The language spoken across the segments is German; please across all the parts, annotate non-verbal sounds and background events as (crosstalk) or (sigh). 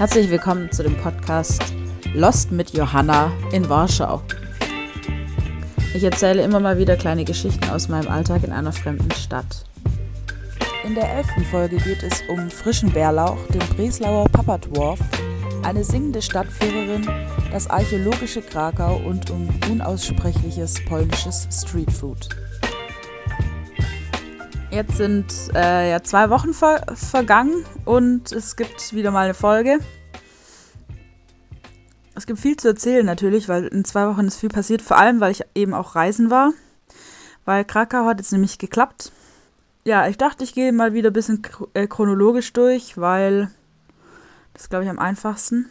Herzlich willkommen zu dem Podcast Lost mit Johanna in Warschau. Ich erzähle immer mal wieder kleine Geschichten aus meinem Alltag in einer fremden Stadt. In der elften Folge geht es um frischen Bärlauch, den Breslauer Papadwarf, eine singende Stadtführerin, das archäologische Krakau und um unaussprechliches polnisches Streetfood. Jetzt sind äh, ja zwei Wochen ver vergangen und es gibt wieder mal eine Folge. Gibt viel zu erzählen natürlich, weil in zwei Wochen ist viel passiert, vor allem weil ich eben auch reisen war. Weil Krakau hat jetzt nämlich geklappt. Ja, ich dachte, ich gehe mal wieder ein bisschen äh, chronologisch durch, weil das glaube ich am einfachsten.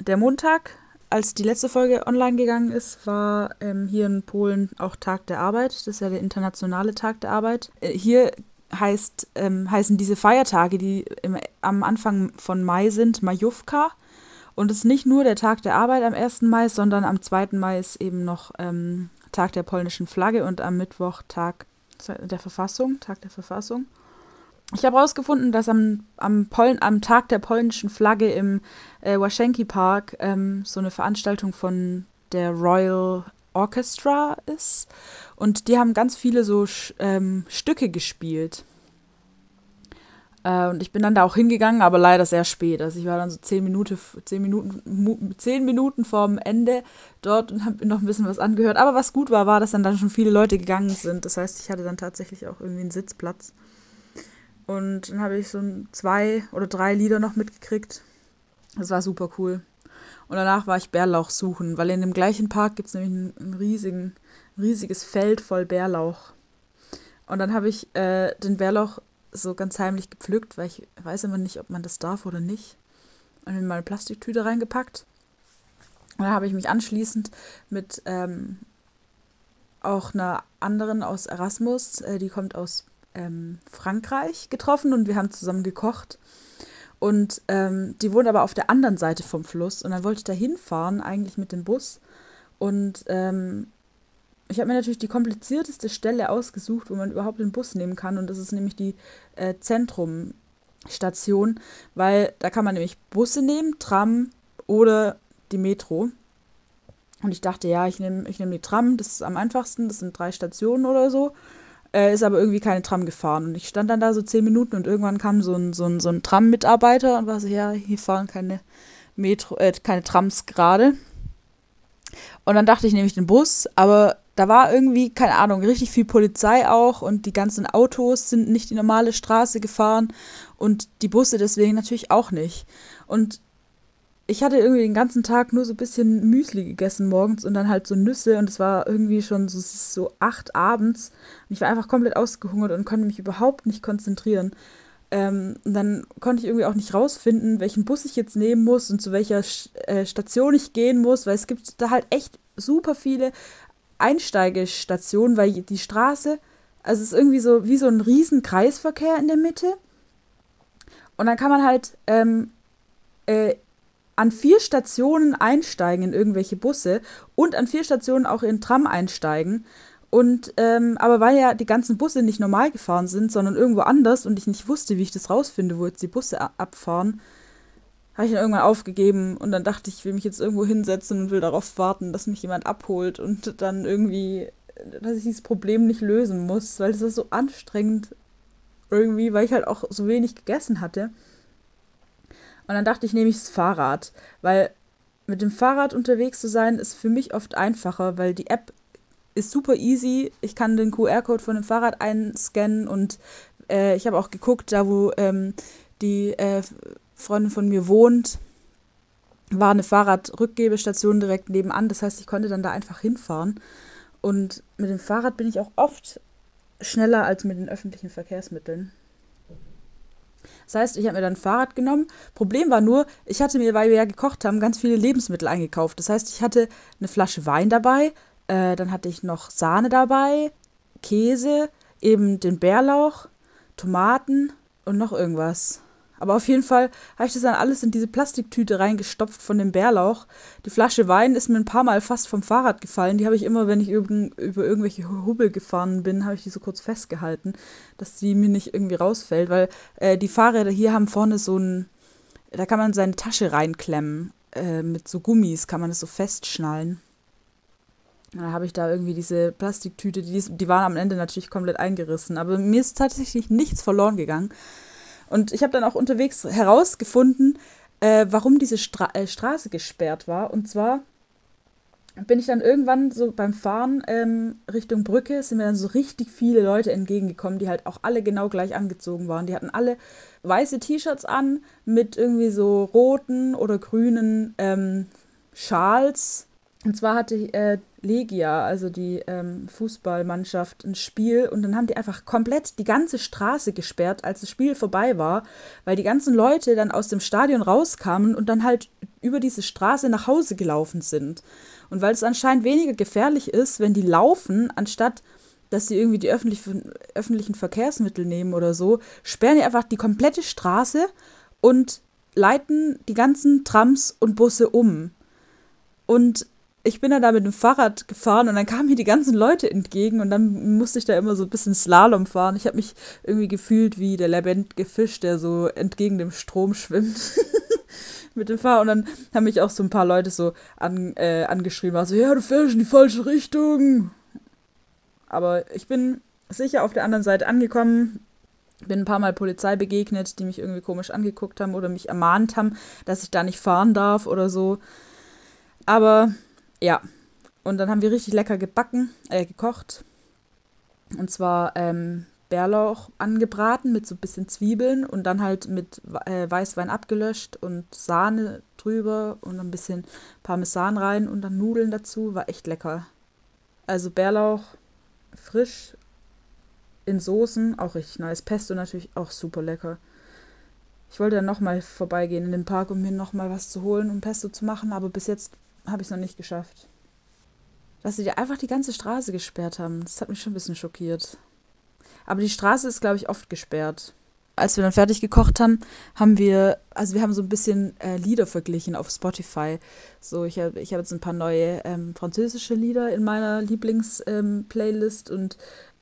Der Montag als die letzte Folge online gegangen ist, war ähm, hier in Polen auch Tag der Arbeit. Das ist ja der internationale Tag der Arbeit. Äh, hier heißt, ähm, heißen diese Feiertage, die im, am Anfang von Mai sind, Majówka. Und es ist nicht nur der Tag der Arbeit am 1. Mai, sondern am 2. Mai ist eben noch ähm, Tag der polnischen Flagge und am Mittwoch Tag der Verfassung, Tag der Verfassung. Ich habe herausgefunden, dass am, am, Polen, am Tag der polnischen Flagge im äh, Waschenki Park ähm, so eine Veranstaltung von der Royal Orchestra ist. Und die haben ganz viele so ähm, Stücke gespielt. Äh, und ich bin dann da auch hingegangen, aber leider sehr spät. Also ich war dann so zehn Minuten, zehn Minuten, zehn Minuten vorm Ende dort und habe mir noch ein bisschen was angehört. Aber was gut war, war, dass dann, dann schon viele Leute gegangen sind. Das heißt, ich hatte dann tatsächlich auch irgendwie einen Sitzplatz. Und dann habe ich so zwei oder drei Lieder noch mitgekriegt. Das war super cool. Und danach war ich Bärlauch suchen, weil in dem gleichen Park gibt es nämlich ein, riesigen, riesiges Feld voll Bärlauch. Und dann habe ich äh, den Bärlauch so ganz heimlich gepflückt, weil ich weiß immer nicht, ob man das darf oder nicht. Und in meine Plastiktüte reingepackt. Und dann habe ich mich anschließend mit ähm, auch einer anderen aus Erasmus, äh, die kommt aus ähm, Frankreich getroffen und wir haben zusammen gekocht. Und ähm, die wohnt aber auf der anderen Seite vom Fluss. Und dann wollte ich da hinfahren, eigentlich mit dem Bus. Und ähm, ich habe mir natürlich die komplizierteste Stelle ausgesucht, wo man überhaupt den Bus nehmen kann. Und das ist nämlich die äh, Zentrumstation, weil da kann man nämlich Busse nehmen, Tram oder die Metro. Und ich dachte, ja, ich nehme ich nehm die Tram, das ist am einfachsten, das sind drei Stationen oder so äh, ist aber irgendwie keine Tram gefahren. Und ich stand dann da so zehn Minuten und irgendwann kam so ein, so ein, so ein Tram-Mitarbeiter und war so, ja, hier fahren keine Metro, äh, keine Trams gerade. Und dann dachte ich, nehme ich den Bus, aber da war irgendwie, keine Ahnung, richtig viel Polizei auch und die ganzen Autos sind nicht die normale Straße gefahren und die Busse deswegen natürlich auch nicht. Und ich hatte irgendwie den ganzen Tag nur so ein bisschen Müsli gegessen morgens und dann halt so Nüsse und es war irgendwie schon so, so acht abends und ich war einfach komplett ausgehungert und konnte mich überhaupt nicht konzentrieren. Ähm, und dann konnte ich irgendwie auch nicht rausfinden, welchen Bus ich jetzt nehmen muss und zu welcher äh, Station ich gehen muss, weil es gibt da halt echt super viele Einsteigestationen, weil die Straße, also es ist irgendwie so wie so ein riesen Kreisverkehr in der Mitte. Und dann kann man halt ähm, äh, an vier Stationen einsteigen in irgendwelche Busse und an vier Stationen auch in Tram einsteigen. Und ähm, aber weil ja die ganzen Busse nicht normal gefahren sind, sondern irgendwo anders und ich nicht wusste, wie ich das rausfinde, wo jetzt die Busse abfahren, habe ich dann irgendwann aufgegeben und dann dachte ich, ich will mich jetzt irgendwo hinsetzen und will darauf warten, dass mich jemand abholt und dann irgendwie, dass ich dieses Problem nicht lösen muss, weil es ist so anstrengend irgendwie, weil ich halt auch so wenig gegessen hatte. Und dann dachte ich, nehme ich das Fahrrad, weil mit dem Fahrrad unterwegs zu sein, ist für mich oft einfacher, weil die App ist super easy. Ich kann den QR-Code von dem Fahrrad einscannen und äh, ich habe auch geguckt, da wo ähm, die äh, Freundin von mir wohnt, war eine Fahrradrückgebestation direkt nebenan. Das heißt, ich konnte dann da einfach hinfahren. Und mit dem Fahrrad bin ich auch oft schneller als mit den öffentlichen Verkehrsmitteln. Das heißt, ich habe mir dann ein Fahrrad genommen. Problem war nur, ich hatte mir, weil wir ja gekocht haben, ganz viele Lebensmittel eingekauft. Das heißt, ich hatte eine Flasche Wein dabei, äh, dann hatte ich noch Sahne dabei, Käse, eben den Bärlauch, Tomaten und noch irgendwas. Aber auf jeden Fall habe ich das dann alles in diese Plastiktüte reingestopft von dem Bärlauch. Die Flasche Wein ist mir ein paar Mal fast vom Fahrrad gefallen. Die habe ich immer, wenn ich über, über irgendwelche Hubbel gefahren bin, habe ich die so kurz festgehalten, dass die mir nicht irgendwie rausfällt. Weil äh, die Fahrräder hier haben vorne so ein, da kann man seine Tasche reinklemmen. Äh, mit so Gummis kann man das so festschnallen. Dann habe ich da irgendwie diese Plastiktüte, die, die waren am Ende natürlich komplett eingerissen. Aber mir ist tatsächlich nichts verloren gegangen. Und ich habe dann auch unterwegs herausgefunden, äh, warum diese Stra äh, Straße gesperrt war. Und zwar bin ich dann irgendwann so beim Fahren ähm, Richtung Brücke, sind mir dann so richtig viele Leute entgegengekommen, die halt auch alle genau gleich angezogen waren. Die hatten alle weiße T-Shirts an mit irgendwie so roten oder grünen ähm, Schals. Und zwar hatte äh, Legia, also die ähm, Fußballmannschaft, ein Spiel und dann haben die einfach komplett die ganze Straße gesperrt, als das Spiel vorbei war, weil die ganzen Leute dann aus dem Stadion rauskamen und dann halt über diese Straße nach Hause gelaufen sind. Und weil es anscheinend weniger gefährlich ist, wenn die laufen, anstatt dass sie irgendwie die öffentlichen, öffentlichen Verkehrsmittel nehmen oder so, sperren die einfach die komplette Straße und leiten die ganzen Trams und Busse um. Und ich bin dann da mit dem Fahrrad gefahren und dann kamen mir die ganzen Leute entgegen und dann musste ich da immer so ein bisschen Slalom fahren. Ich habe mich irgendwie gefühlt wie der lebendige Fisch, der so entgegen dem Strom schwimmt. (laughs) mit dem Fahrrad. Und dann haben mich auch so ein paar Leute so an, äh, angeschrieben, also ja, du fährst in die falsche Richtung. Aber ich bin sicher auf der anderen Seite angekommen. Bin ein paar Mal Polizei begegnet, die mich irgendwie komisch angeguckt haben oder mich ermahnt haben, dass ich da nicht fahren darf oder so. Aber ja, und dann haben wir richtig lecker gebacken, äh, gekocht. Und zwar ähm, Bärlauch angebraten mit so ein bisschen Zwiebeln und dann halt mit äh, Weißwein abgelöscht und Sahne drüber und ein bisschen Parmesan rein und dann Nudeln dazu. War echt lecker. Also Bärlauch frisch in Soßen, auch richtig nice. Pesto natürlich auch super lecker. Ich wollte dann nochmal vorbeigehen in den Park, um mir nochmal was zu holen, um Pesto zu machen, aber bis jetzt habe ich es noch nicht geschafft. Dass sie dir einfach die ganze Straße gesperrt haben, das hat mich schon ein bisschen schockiert. Aber die Straße ist, glaube ich, oft gesperrt. Als wir dann fertig gekocht haben, haben wir, also wir haben so ein bisschen äh, Lieder verglichen auf Spotify. So, ich habe ich hab jetzt ein paar neue ähm, französische Lieder in meiner Lieblings-Playlist ähm, und,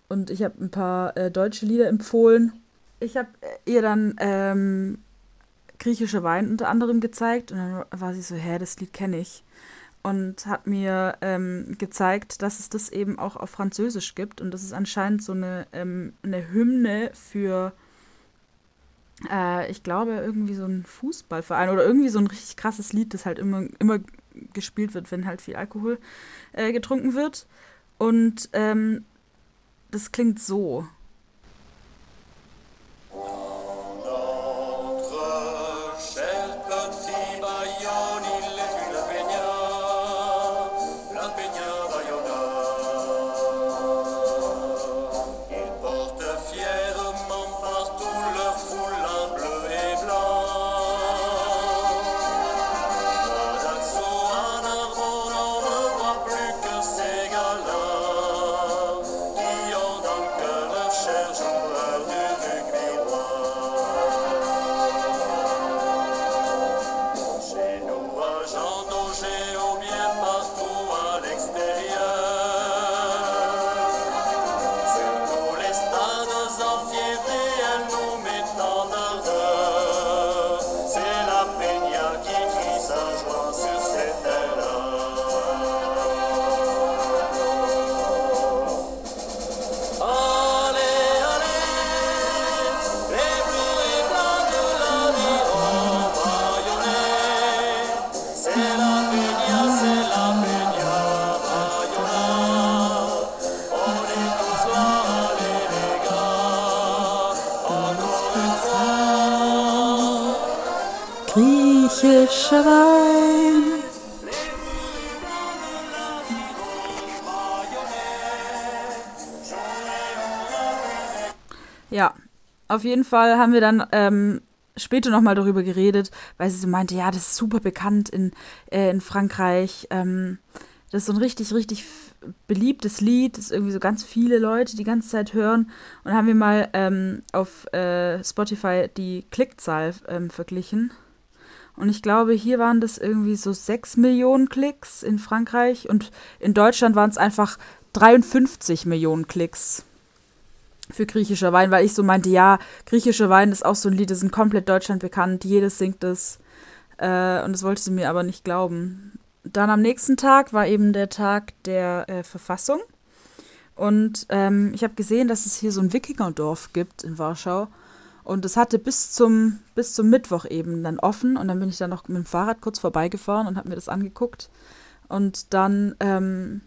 und ich habe ein paar äh, deutsche Lieder empfohlen. Ich habe äh, ihr dann ähm, griechische Wein unter anderem gezeigt und dann war sie so, hä, das Lied kenne ich und hat mir ähm, gezeigt, dass es das eben auch auf Französisch gibt und das ist anscheinend so eine, ähm, eine Hymne für, äh, ich glaube, irgendwie so ein Fußballverein oder irgendwie so ein richtig krasses Lied, das halt immer, immer gespielt wird, wenn halt viel Alkohol äh, getrunken wird. Und ähm, das klingt so. Auf jeden Fall haben wir dann ähm, später nochmal darüber geredet, weil sie so meinte, ja, das ist super bekannt in, äh, in Frankreich. Ähm, das ist so ein richtig, richtig beliebtes Lied, das irgendwie so ganz viele Leute die ganze Zeit hören. Und haben wir mal ähm, auf äh, Spotify die Klickzahl ähm, verglichen. Und ich glaube, hier waren das irgendwie so 6 Millionen Klicks in Frankreich und in Deutschland waren es einfach 53 Millionen Klicks für griechischer Wein, weil ich so meinte, ja, griechischer Wein ist auch so ein Lied, das ist in komplett Deutschland bekannt, jedes singt es. Äh, und das wollte sie mir aber nicht glauben. Dann am nächsten Tag war eben der Tag der äh, Verfassung. Und ähm, ich habe gesehen, dass es hier so ein Wikingerdorf gibt in Warschau. Und es hatte bis zum, bis zum Mittwoch eben dann offen. Und dann bin ich dann noch mit dem Fahrrad kurz vorbeigefahren und habe mir das angeguckt. Und dann ähm,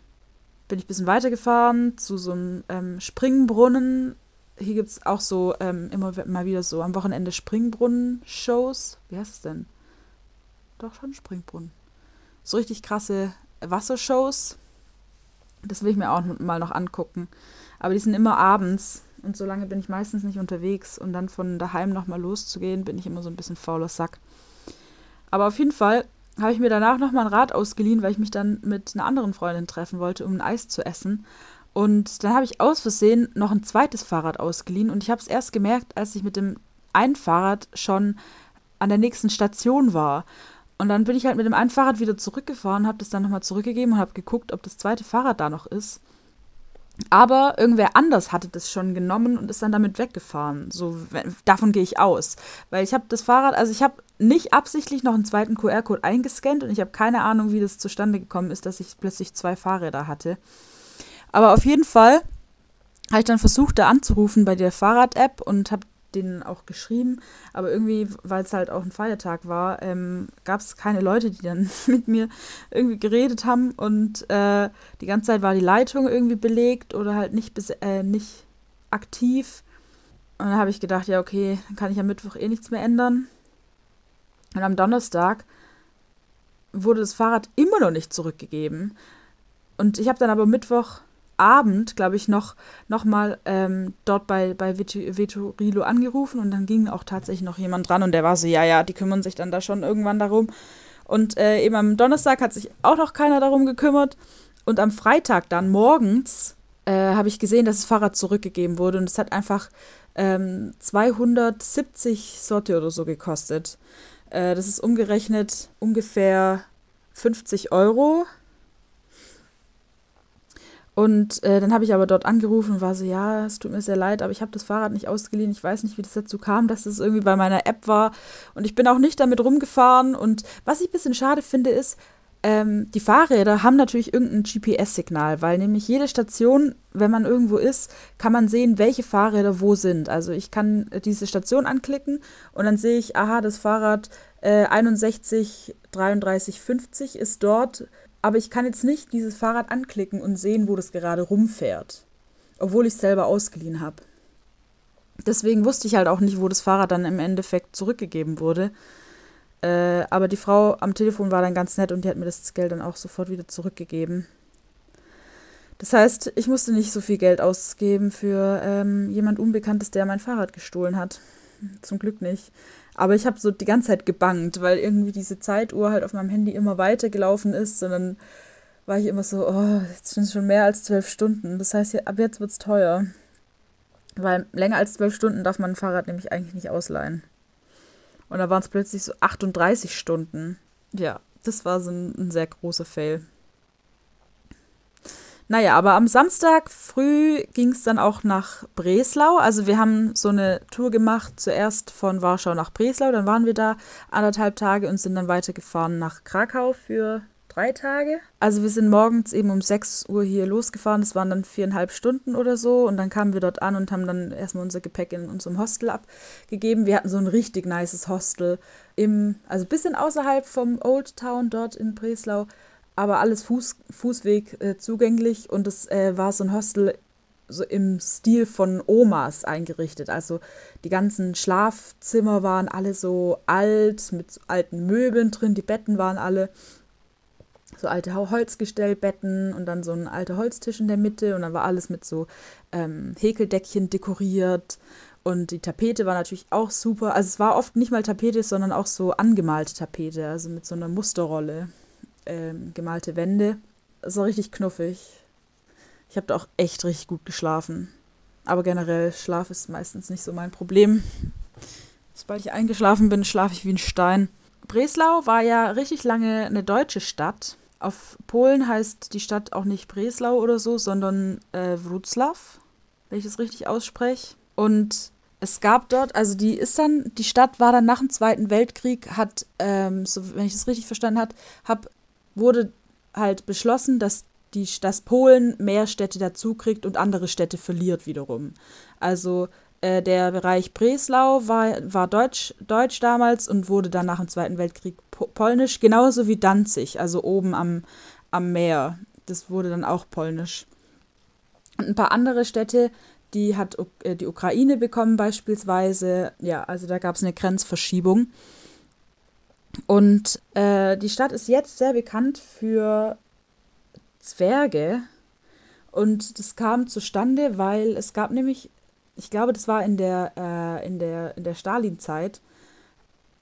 bin ich ein bisschen weitergefahren zu so einem ähm, Springbrunnen. Hier gibt es auch so ähm, immer mal wieder so am Wochenende Springbrunnen-Shows. Wie heißt es denn? Doch schon Springbrunnen. So richtig krasse Wassershows. Das will ich mir auch mal noch angucken. Aber die sind immer abends und so lange bin ich meistens nicht unterwegs. Und dann von daheim nochmal loszugehen, bin ich immer so ein bisschen fauler Sack. Aber auf jeden Fall habe ich mir danach nochmal ein Rad ausgeliehen, weil ich mich dann mit einer anderen Freundin treffen wollte, um ein Eis zu essen. Und dann habe ich aus Versehen noch ein zweites Fahrrad ausgeliehen und ich habe es erst gemerkt, als ich mit dem einen Fahrrad schon an der nächsten Station war. Und dann bin ich halt mit dem einen Fahrrad wieder zurückgefahren, habe das dann nochmal zurückgegeben und habe geguckt, ob das zweite Fahrrad da noch ist. Aber irgendwer anders hatte das schon genommen und ist dann damit weggefahren. So, davon gehe ich aus. Weil ich habe das Fahrrad, also ich habe nicht absichtlich noch einen zweiten QR-Code eingescannt und ich habe keine Ahnung, wie das zustande gekommen ist, dass ich plötzlich zwei Fahrräder hatte. Aber auf jeden Fall habe ich dann versucht, da anzurufen bei der Fahrrad-App und habe denen auch geschrieben, aber irgendwie, weil es halt auch ein Feiertag war, ähm, gab es keine Leute, die dann (laughs) mit mir irgendwie geredet haben und äh, die ganze Zeit war die Leitung irgendwie belegt oder halt nicht, äh, nicht aktiv. Und dann habe ich gedacht, ja, okay, dann kann ich am Mittwoch eh nichts mehr ändern. Und am Donnerstag wurde das Fahrrad immer noch nicht zurückgegeben. Und ich habe dann aber Mittwoch Abend, glaube ich, noch, noch mal ähm, dort bei, bei Veturilo angerufen und dann ging auch tatsächlich noch jemand dran und der war so, ja, ja, die kümmern sich dann da schon irgendwann darum. Und äh, eben am Donnerstag hat sich auch noch keiner darum gekümmert. Und am Freitag dann morgens äh, habe ich gesehen, dass das Fahrrad zurückgegeben wurde und es hat einfach ähm, 270 Sorte oder so gekostet. Äh, das ist umgerechnet ungefähr 50 Euro und äh, dann habe ich aber dort angerufen und war so, ja, es tut mir sehr leid, aber ich habe das Fahrrad nicht ausgeliehen. Ich weiß nicht, wie das dazu kam, dass es irgendwie bei meiner App war. Und ich bin auch nicht damit rumgefahren. Und was ich ein bisschen schade finde, ist, ähm, die Fahrräder haben natürlich irgendein GPS-Signal, weil nämlich jede Station, wenn man irgendwo ist, kann man sehen, welche Fahrräder wo sind. Also ich kann diese Station anklicken und dann sehe ich, aha, das Fahrrad äh, 61 33 50 ist dort aber ich kann jetzt nicht dieses Fahrrad anklicken und sehen, wo das gerade rumfährt, obwohl ich es selber ausgeliehen habe. Deswegen wusste ich halt auch nicht, wo das Fahrrad dann im Endeffekt zurückgegeben wurde. Äh, aber die Frau am Telefon war dann ganz nett und die hat mir das Geld dann auch sofort wieder zurückgegeben. Das heißt, ich musste nicht so viel Geld ausgeben für ähm, jemand Unbekanntes, der mein Fahrrad gestohlen hat. Zum Glück nicht. Aber ich habe so die ganze Zeit gebangt, weil irgendwie diese Zeituhr halt auf meinem Handy immer weitergelaufen ist. Und dann war ich immer so, oh, jetzt sind es schon mehr als zwölf Stunden. Das heißt, ab jetzt wird es teuer. Weil länger als zwölf Stunden darf man ein Fahrrad nämlich eigentlich nicht ausleihen. Und da waren es plötzlich so 38 Stunden. Ja, das war so ein, ein sehr großer Fail. Naja, aber am Samstag früh ging es dann auch nach Breslau. Also wir haben so eine Tour gemacht, zuerst von Warschau nach Breslau, dann waren wir da anderthalb Tage und sind dann weitergefahren nach Krakau für drei Tage. Also wir sind morgens eben um 6 Uhr hier losgefahren, das waren dann viereinhalb Stunden oder so und dann kamen wir dort an und haben dann erstmal unser Gepäck in unserem Hostel abgegeben. Wir hatten so ein richtig nices Hostel im, also ein bisschen außerhalb vom Old Town dort in Breslau aber alles Fuß, Fußweg äh, zugänglich und es äh, war so ein Hostel so im Stil von Omas eingerichtet. Also die ganzen Schlafzimmer waren alle so alt, mit so alten Möbeln drin, die Betten waren alle so alte Holzgestellbetten und dann so ein alter Holztisch in der Mitte und dann war alles mit so ähm, Häkeldeckchen dekoriert und die Tapete war natürlich auch super. Also es war oft nicht mal Tapete, sondern auch so angemalte Tapete, also mit so einer Musterrolle ähm, gemalte Wände. Es war richtig knuffig. Ich habe da auch echt richtig gut geschlafen. Aber generell, Schlaf ist meistens nicht so mein Problem. Sobald ich eingeschlafen bin, schlafe ich wie ein Stein. Breslau war ja richtig lange eine deutsche Stadt. Auf Polen heißt die Stadt auch nicht Breslau oder so, sondern äh, Wroclaw, wenn ich das richtig ausspreche. Und es gab dort, also die ist dann, die Stadt war dann nach dem Zweiten Weltkrieg, hat, ähm, so, wenn ich das richtig verstanden habe, hab, wurde halt beschlossen, dass die, dass Polen mehr Städte dazu kriegt und andere Städte verliert wiederum. Also äh, der Bereich Breslau war, war Deutsch, Deutsch damals und wurde dann nach dem Zweiten Weltkrieg polnisch, genauso wie Danzig, also oben am, am Meer. Das wurde dann auch polnisch. Und ein paar andere Städte, die hat äh, die Ukraine bekommen beispielsweise. Ja, also da gab es eine Grenzverschiebung. Und äh, die Stadt ist jetzt sehr bekannt für Zwerge. Und das kam zustande, weil es gab nämlich, ich glaube, das war in der, äh, in der, in der Stalin-Zeit,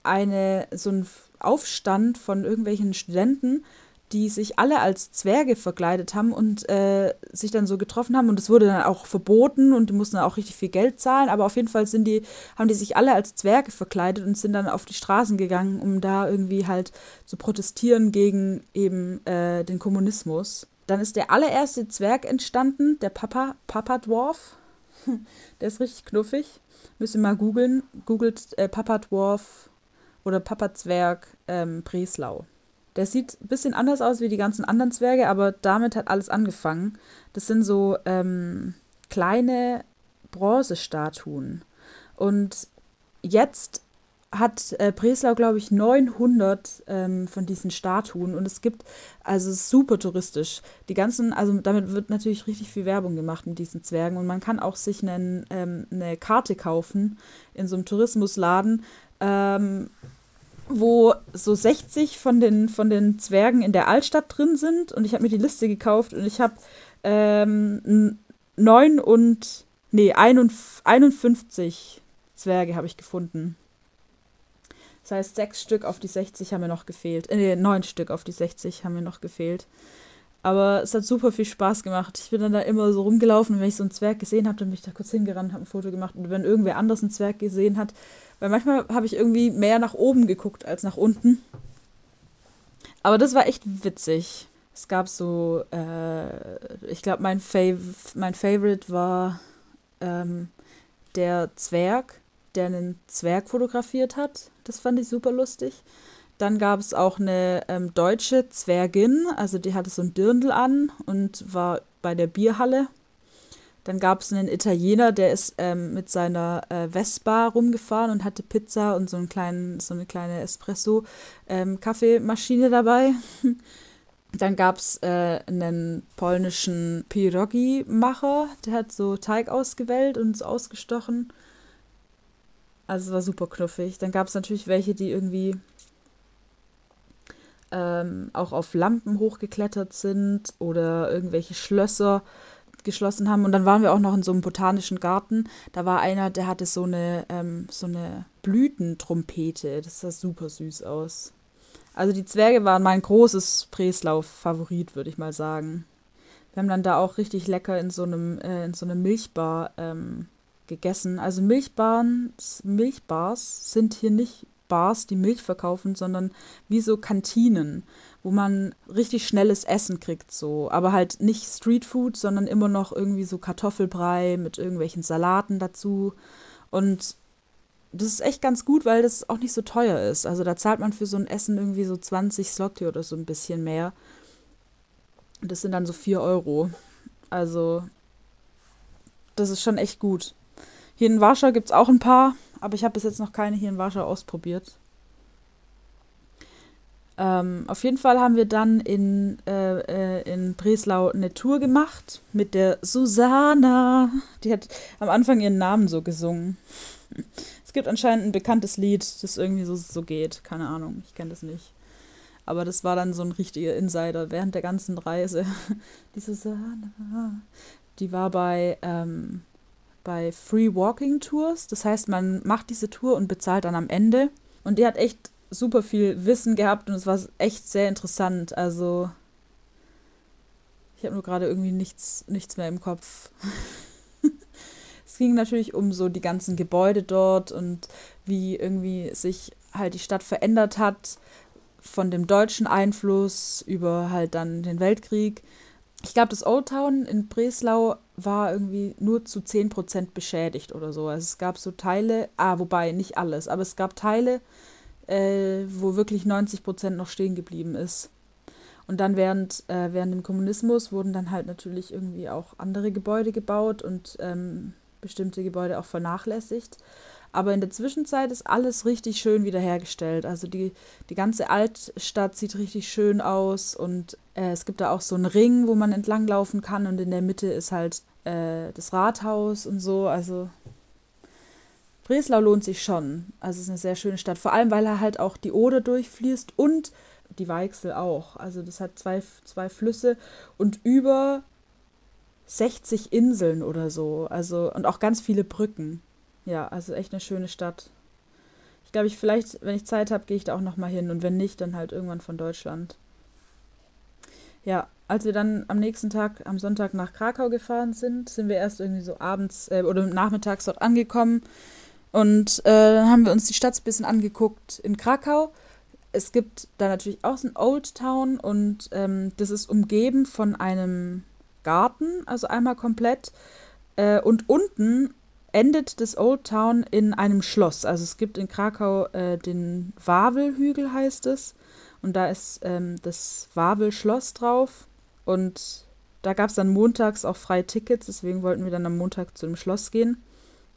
eine, so ein Aufstand von irgendwelchen Studenten, die sich alle als Zwerge verkleidet haben und äh, sich dann so getroffen haben und es wurde dann auch verboten und die mussten dann auch richtig viel Geld zahlen, aber auf jeden Fall sind die, haben die sich alle als Zwerge verkleidet und sind dann auf die Straßen gegangen, um da irgendwie halt zu protestieren gegen eben äh, den Kommunismus. Dann ist der allererste Zwerg entstanden, der Papa, Papa Dwarf. (laughs) der ist richtig knuffig. Müsst ihr mal googeln. Googelt äh, Papa Dwarf oder Papa Zwerg ähm, Breslau. Der sieht ein bisschen anders aus wie die ganzen anderen Zwerge, aber damit hat alles angefangen. Das sind so ähm, kleine Bronzestatuen. Und jetzt hat äh, Breslau, glaube ich, 900 ähm, von diesen Statuen und es gibt, also super touristisch. Die ganzen, also damit wird natürlich richtig viel Werbung gemacht mit diesen Zwergen und man kann auch sich einen, ähm, eine Karte kaufen in so einem Tourismusladen, ähm, wo so 60 von den, von den Zwergen in der Altstadt drin sind. Und ich habe mir die Liste gekauft und ich habe ähm, 9 und, nee, 51 Zwerge habe ich gefunden. Das heißt, sechs Stück auf die 60 haben mir noch gefehlt. Äh, neun Stück auf die 60 haben mir noch gefehlt. Aber es hat super viel Spaß gemacht. Ich bin dann da immer so rumgelaufen und wenn ich so einen Zwerg gesehen habe, dann bin ich da kurz hingerannt, habe ein Foto gemacht. Und wenn irgendwer anders einen Zwerg gesehen hat, weil manchmal habe ich irgendwie mehr nach oben geguckt als nach unten. Aber das war echt witzig. Es gab so, äh, ich glaube, mein, Fav mein Favorite war ähm, der Zwerg, der einen Zwerg fotografiert hat. Das fand ich super lustig. Dann gab es auch eine ähm, deutsche Zwergin, also die hatte so ein Dirndl an und war bei der Bierhalle. Dann gab es einen Italiener, der ist ähm, mit seiner äh, Vespa rumgefahren und hatte Pizza und so, einen kleinen, so eine kleine Espresso-Kaffeemaschine ähm, dabei. (laughs) Dann gab es äh, einen polnischen Pierogi-Macher, der hat so Teig ausgewählt und es ausgestochen. Also es war super knuffig. Dann gab es natürlich welche, die irgendwie ähm, auch auf Lampen hochgeklettert sind oder irgendwelche Schlösser geschlossen haben. Und dann waren wir auch noch in so einem botanischen Garten. Da war einer, der hatte so eine, ähm, so eine Blütentrompete. Das sah super süß aus. Also die Zwerge waren mein großes Breslau-Favorit, würde ich mal sagen. Wir haben dann da auch richtig lecker in so einem, äh, in so einer Milchbar ähm, gegessen. Also Milchbars, Milchbars sind hier nicht Bars, die Milch verkaufen, sondern wie so Kantinen, wo man richtig schnelles Essen kriegt, so. Aber halt nicht Streetfood, sondern immer noch irgendwie so Kartoffelbrei mit irgendwelchen Salaten dazu. Und das ist echt ganz gut, weil das auch nicht so teuer ist. Also da zahlt man für so ein Essen irgendwie so 20 Slotty oder so ein bisschen mehr. Das sind dann so 4 Euro. Also das ist schon echt gut. Hier in Warschau gibt es auch ein paar aber ich habe bis jetzt noch keine hier in Warschau ausprobiert. Ähm, auf jeden Fall haben wir dann in, äh, äh, in Breslau eine Tour gemacht mit der Susanna. Die hat am Anfang ihren Namen so gesungen. Es gibt anscheinend ein bekanntes Lied, das irgendwie so, so geht. Keine Ahnung, ich kenne das nicht. Aber das war dann so ein richtiger Insider während der ganzen Reise. (laughs) Die Susanna, die war bei ähm, bei Free Walking Tours. Das heißt, man macht diese Tour und bezahlt dann am Ende. Und die hat echt super viel Wissen gehabt und es war echt sehr interessant. Also ich habe nur gerade irgendwie nichts, nichts mehr im Kopf. (laughs) es ging natürlich um so die ganzen Gebäude dort und wie irgendwie sich halt die Stadt verändert hat von dem deutschen Einfluss über halt dann den Weltkrieg ich glaube, das Old Town in Breslau war irgendwie nur zu 10% beschädigt oder so. Also es gab so Teile, ah, wobei nicht alles, aber es gab Teile, äh, wo wirklich 90% noch stehen geblieben ist. Und dann während, äh, während dem Kommunismus wurden dann halt natürlich irgendwie auch andere Gebäude gebaut und ähm, bestimmte Gebäude auch vernachlässigt. Aber in der Zwischenzeit ist alles richtig schön wiederhergestellt. Also die, die ganze Altstadt sieht richtig schön aus und äh, es gibt da auch so einen Ring, wo man entlanglaufen kann und in der Mitte ist halt äh, das Rathaus und so. Also Breslau lohnt sich schon. Also es ist eine sehr schöne Stadt. Vor allem, weil er halt auch die Oder durchfließt und die Weichsel auch. Also das hat zwei, zwei Flüsse und über 60 Inseln oder so. Also und auch ganz viele Brücken. Ja, also echt eine schöne Stadt. Ich glaube, ich vielleicht, wenn ich Zeit habe, gehe ich da auch noch mal hin und wenn nicht, dann halt irgendwann von Deutschland. Ja, als wir dann am nächsten Tag, am Sonntag nach Krakau gefahren sind, sind wir erst irgendwie so abends äh, oder nachmittags dort angekommen und äh, haben wir uns die Stadt ein bisschen angeguckt in Krakau. Es gibt da natürlich auch so ein Old Town und ähm, das ist umgeben von einem Garten, also einmal komplett. Äh, und unten endet das Old Town in einem Schloss. Also es gibt in Krakau äh, den Wawelhügel, heißt es. Und da ist ähm, das Wawel-Schloss drauf. Und da gab es dann montags auch freie Tickets, deswegen wollten wir dann am Montag zu dem Schloss gehen.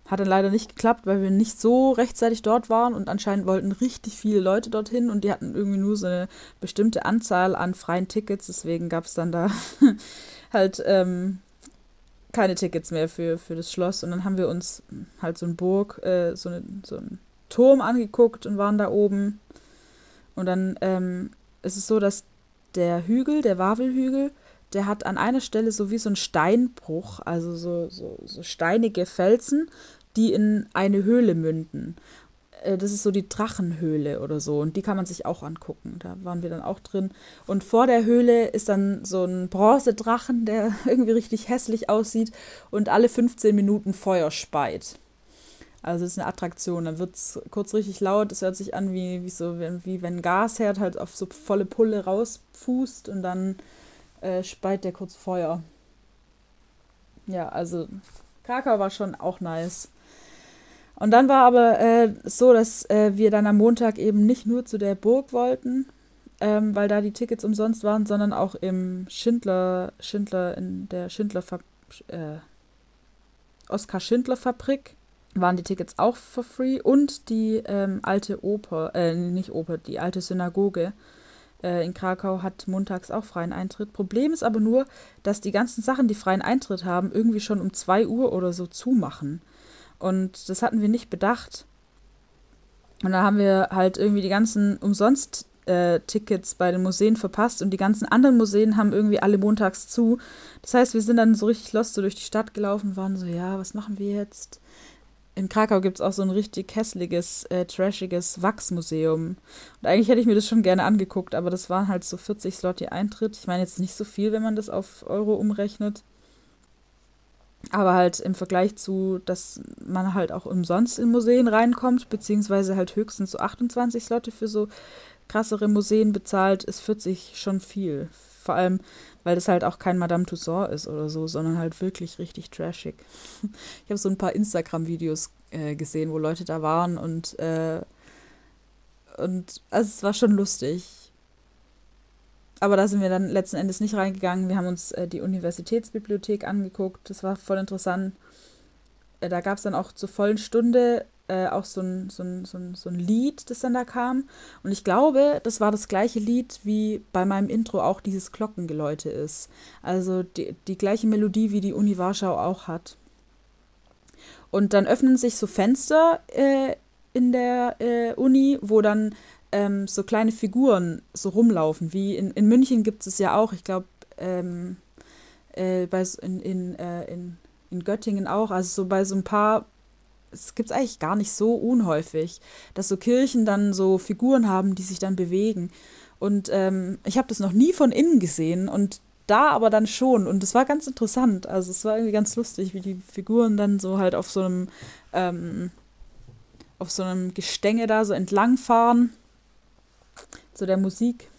Hat dann leider nicht geklappt, weil wir nicht so rechtzeitig dort waren und anscheinend wollten richtig viele Leute dorthin und die hatten irgendwie nur so eine bestimmte Anzahl an freien Tickets. Deswegen gab es dann da (laughs) halt ähm, keine Tickets mehr für, für das Schloss. Und dann haben wir uns halt so ein Burg, äh, so, eine, so einen Turm angeguckt und waren da oben. Und dann ähm, ist es so, dass der Hügel, der Wawelhügel, der hat an einer Stelle so wie so ein Steinbruch, also so, so, so steinige Felsen, die in eine Höhle münden. Äh, das ist so die Drachenhöhle oder so. Und die kann man sich auch angucken. Da waren wir dann auch drin. Und vor der Höhle ist dann so ein Bronzedrachen, der (laughs) irgendwie richtig hässlich aussieht und alle 15 Minuten Feuer speit. Also es ist eine Attraktion. Dann wird es kurz richtig laut. Es hört sich an wie, wie so, wie wenn ein Gasherd halt auf so volle Pulle rauspust und dann äh, speit der kurz Feuer. Ja, also Krakau war schon auch nice. Und dann war aber äh, so, dass äh, wir dann am Montag eben nicht nur zu der Burg wollten, ähm, weil da die Tickets umsonst waren, sondern auch im Schindler, Schindler, in der Schindler, äh, Oskar Schindler Fabrik waren die Tickets auch for free und die ähm, alte Oper, äh, nicht Oper, die alte Synagoge äh, in Krakau hat montags auch freien Eintritt. Problem ist aber nur, dass die ganzen Sachen, die freien Eintritt haben, irgendwie schon um 2 Uhr oder so zumachen. Und das hatten wir nicht bedacht. Und da haben wir halt irgendwie die ganzen umsonst äh, Tickets bei den Museen verpasst und die ganzen anderen Museen haben irgendwie alle montags zu. Das heißt, wir sind dann so richtig lost so durch die Stadt gelaufen, waren so, ja, was machen wir jetzt? In Krakau gibt es auch so ein richtig hässliches, äh, trashiges Wachsmuseum. Und eigentlich hätte ich mir das schon gerne angeguckt, aber das waren halt so 40 Slot die Eintritt. Ich meine jetzt nicht so viel, wenn man das auf Euro umrechnet. Aber halt im Vergleich zu, dass man halt auch umsonst in Museen reinkommt, beziehungsweise halt höchstens so 28 Slotte für so krassere Museen bezahlt, ist 40 schon viel. Vor allem, weil das halt auch kein Madame Tussauds ist oder so, sondern halt wirklich richtig trashig. (laughs) Ich habe so ein paar Instagram-Videos äh, gesehen, wo Leute da waren und, äh, und also es war schon lustig aber da sind wir dann letzten Endes nicht reingegangen. Wir haben uns äh, die Universitätsbibliothek angeguckt. Das war voll interessant. Äh, da gab es dann auch zur vollen Stunde äh, auch so ein, so, ein, so, ein, so ein Lied, das dann da kam. Und ich glaube, das war das gleiche Lied, wie bei meinem Intro auch dieses Glockengeläute ist. Also die, die gleiche Melodie, wie die Uni Warschau auch hat. Und dann öffnen sich so Fenster äh, in der äh, Uni, wo dann ähm, so kleine Figuren so rumlaufen. Wie in, in München gibt es ja auch, ich glaube, ähm, äh, in, in, äh, in, in Göttingen auch, also so bei so ein paar, es gibt es eigentlich gar nicht so unhäufig, dass so Kirchen dann so Figuren haben, die sich dann bewegen. Und ähm, ich habe das noch nie von innen gesehen und da aber dann schon. Und es war ganz interessant. Also es war irgendwie ganz lustig, wie die Figuren dann so halt auf so einem, ähm, auf so einem Gestänge da so entlangfahren zu der Musik.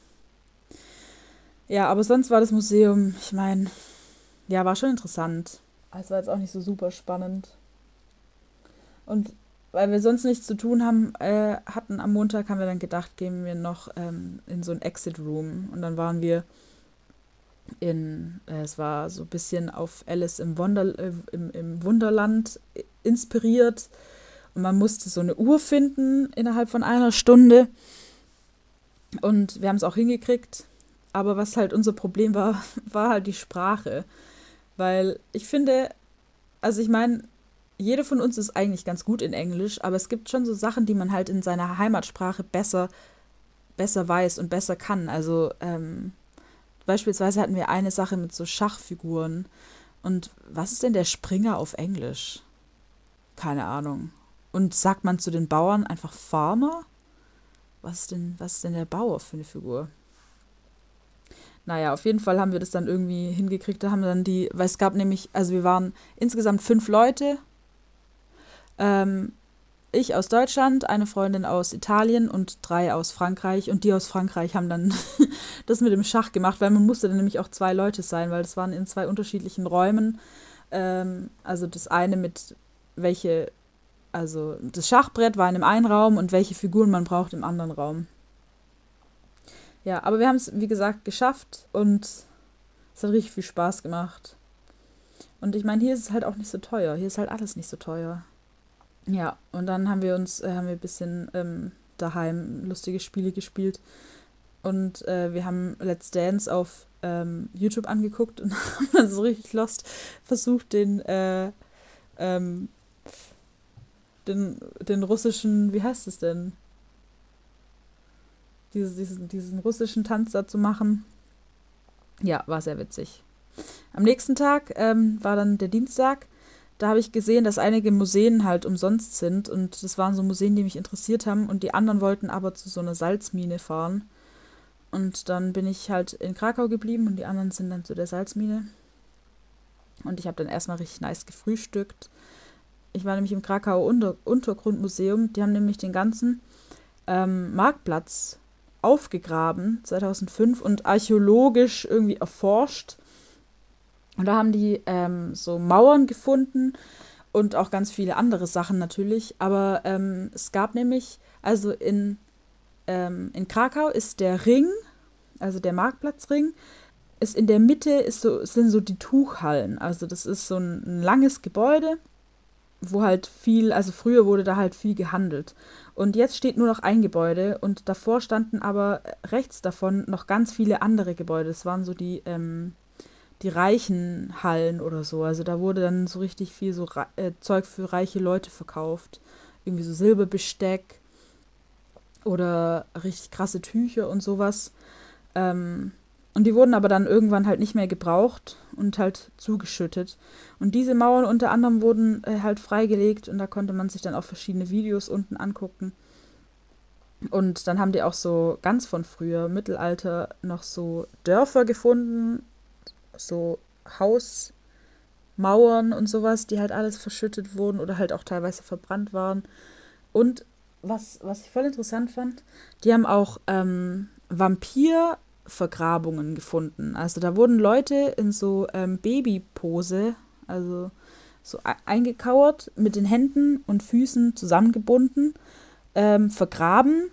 Ja, aber sonst war das Museum, ich meine, ja, war schon interessant. Es war jetzt auch nicht so super spannend. Und weil wir sonst nichts zu tun haben, äh, hatten am Montag, haben wir dann gedacht, gehen wir noch ähm, in so ein Exit Room. Und dann waren wir in, äh, es war so ein bisschen auf Alice im, Wonder, äh, im, im Wunderland inspiriert. Und man musste so eine Uhr finden innerhalb von einer Stunde. Und wir haben es auch hingekriegt. Aber was halt unser Problem war, (laughs) war halt die Sprache. Weil ich finde, also ich meine, jeder von uns ist eigentlich ganz gut in Englisch, aber es gibt schon so Sachen, die man halt in seiner Heimatsprache besser, besser weiß und besser kann. Also ähm, beispielsweise hatten wir eine Sache mit so Schachfiguren. Und was ist denn der Springer auf Englisch? Keine Ahnung. Und sagt man zu den Bauern einfach Farmer? Was ist denn, was ist denn der Bauer für eine Figur? Naja, auf jeden Fall haben wir das dann irgendwie hingekriegt. Da haben dann die, weil es gab nämlich, also wir waren insgesamt fünf Leute ähm, ich aus Deutschland, eine Freundin aus Italien und drei aus Frankreich. Und die aus Frankreich haben dann (laughs) das mit dem Schach gemacht, weil man musste dann nämlich auch zwei Leute sein, weil das waren in zwei unterschiedlichen Räumen. Ähm, also das eine mit welche, also das Schachbrett war in dem einen Raum und welche Figuren man braucht im anderen Raum. Ja, aber wir haben es, wie gesagt, geschafft und es hat richtig viel Spaß gemacht. Und ich meine, hier ist es halt auch nicht so teuer. Hier ist halt alles nicht so teuer. Ja, und dann haben wir uns, äh, haben wir ein bisschen ähm, daheim lustige Spiele gespielt. Und äh, wir haben Let's Dance auf ähm, YouTube angeguckt und (laughs) haben dann so richtig lost versucht, den, äh, ähm, den, den russischen, wie heißt es denn? Diese, diesen, diesen russischen Tanz da zu machen. Ja, war sehr witzig. Am nächsten Tag ähm, war dann der Dienstag da habe ich gesehen, dass einige Museen halt umsonst sind und das waren so Museen, die mich interessiert haben und die anderen wollten aber zu so einer Salzmine fahren. Und dann bin ich halt in Krakau geblieben und die anderen sind dann zu der Salzmine. Und ich habe dann erstmal richtig nice gefrühstückt. Ich war nämlich im Krakau Unter Untergrundmuseum. Die haben nämlich den ganzen ähm, Marktplatz aufgegraben 2005 und archäologisch irgendwie erforscht und da haben die ähm, so Mauern gefunden und auch ganz viele andere Sachen natürlich. Aber ähm, es gab nämlich, also in, ähm, in Krakau ist der Ring, also der Marktplatzring, ist in der Mitte ist so, sind so die Tuchhallen. Also das ist so ein, ein langes Gebäude, wo halt viel, also früher wurde da halt viel gehandelt. Und jetzt steht nur noch ein Gebäude und davor standen aber rechts davon noch ganz viele andere Gebäude. Das waren so die, ähm, die reichen Hallen oder so. Also da wurde dann so richtig viel so äh, Zeug für reiche Leute verkauft. Irgendwie so Silberbesteck oder richtig krasse Tücher und sowas. Ähm, und die wurden aber dann irgendwann halt nicht mehr gebraucht und halt zugeschüttet. Und diese Mauern unter anderem wurden äh, halt freigelegt und da konnte man sich dann auch verschiedene Videos unten angucken. Und dann haben die auch so ganz von früher, Mittelalter, noch so Dörfer gefunden, so Hausmauern und sowas, die halt alles verschüttet wurden oder halt auch teilweise verbrannt waren. Und was, was ich voll interessant fand, die haben auch ähm, Vampirvergrabungen gefunden. Also da wurden Leute in so ähm, Babypose, also so e-, eingekauert, mit den Händen und Füßen zusammengebunden, ähm, vergraben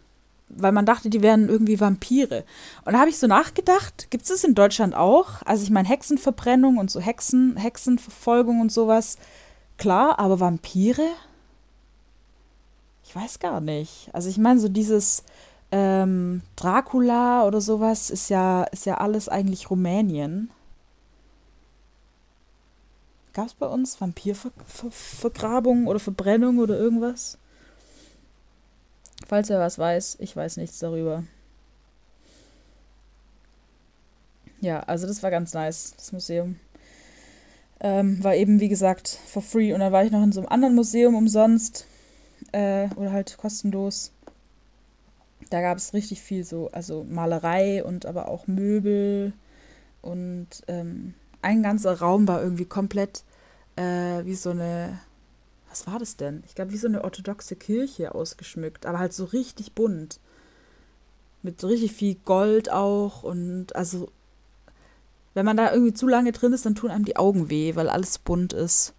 weil man dachte, die wären irgendwie Vampire. Und da habe ich so nachgedacht, gibt es das in Deutschland auch? Also ich meine, Hexenverbrennung und so Hexen, Hexenverfolgung und sowas, klar, aber Vampire? Ich weiß gar nicht. Also ich meine, so dieses ähm, Dracula oder sowas ist ja, ist ja alles eigentlich Gab es bei uns Vampirvergrabungen oder Verbrennung oder irgendwas? Falls er was weiß, ich weiß nichts darüber. Ja, also das war ganz nice, das Museum. Ähm, war eben, wie gesagt, for free. Und dann war ich noch in so einem anderen Museum umsonst. Äh, oder halt kostenlos. Da gab es richtig viel so, also Malerei und aber auch Möbel. Und ähm, ein ganzer Raum war irgendwie komplett äh, wie so eine was war das denn? Ich glaube, wie so eine orthodoxe Kirche ausgeschmückt, aber halt so richtig bunt. Mit so richtig viel Gold auch und also wenn man da irgendwie zu lange drin ist, dann tun einem die Augen weh, weil alles bunt ist.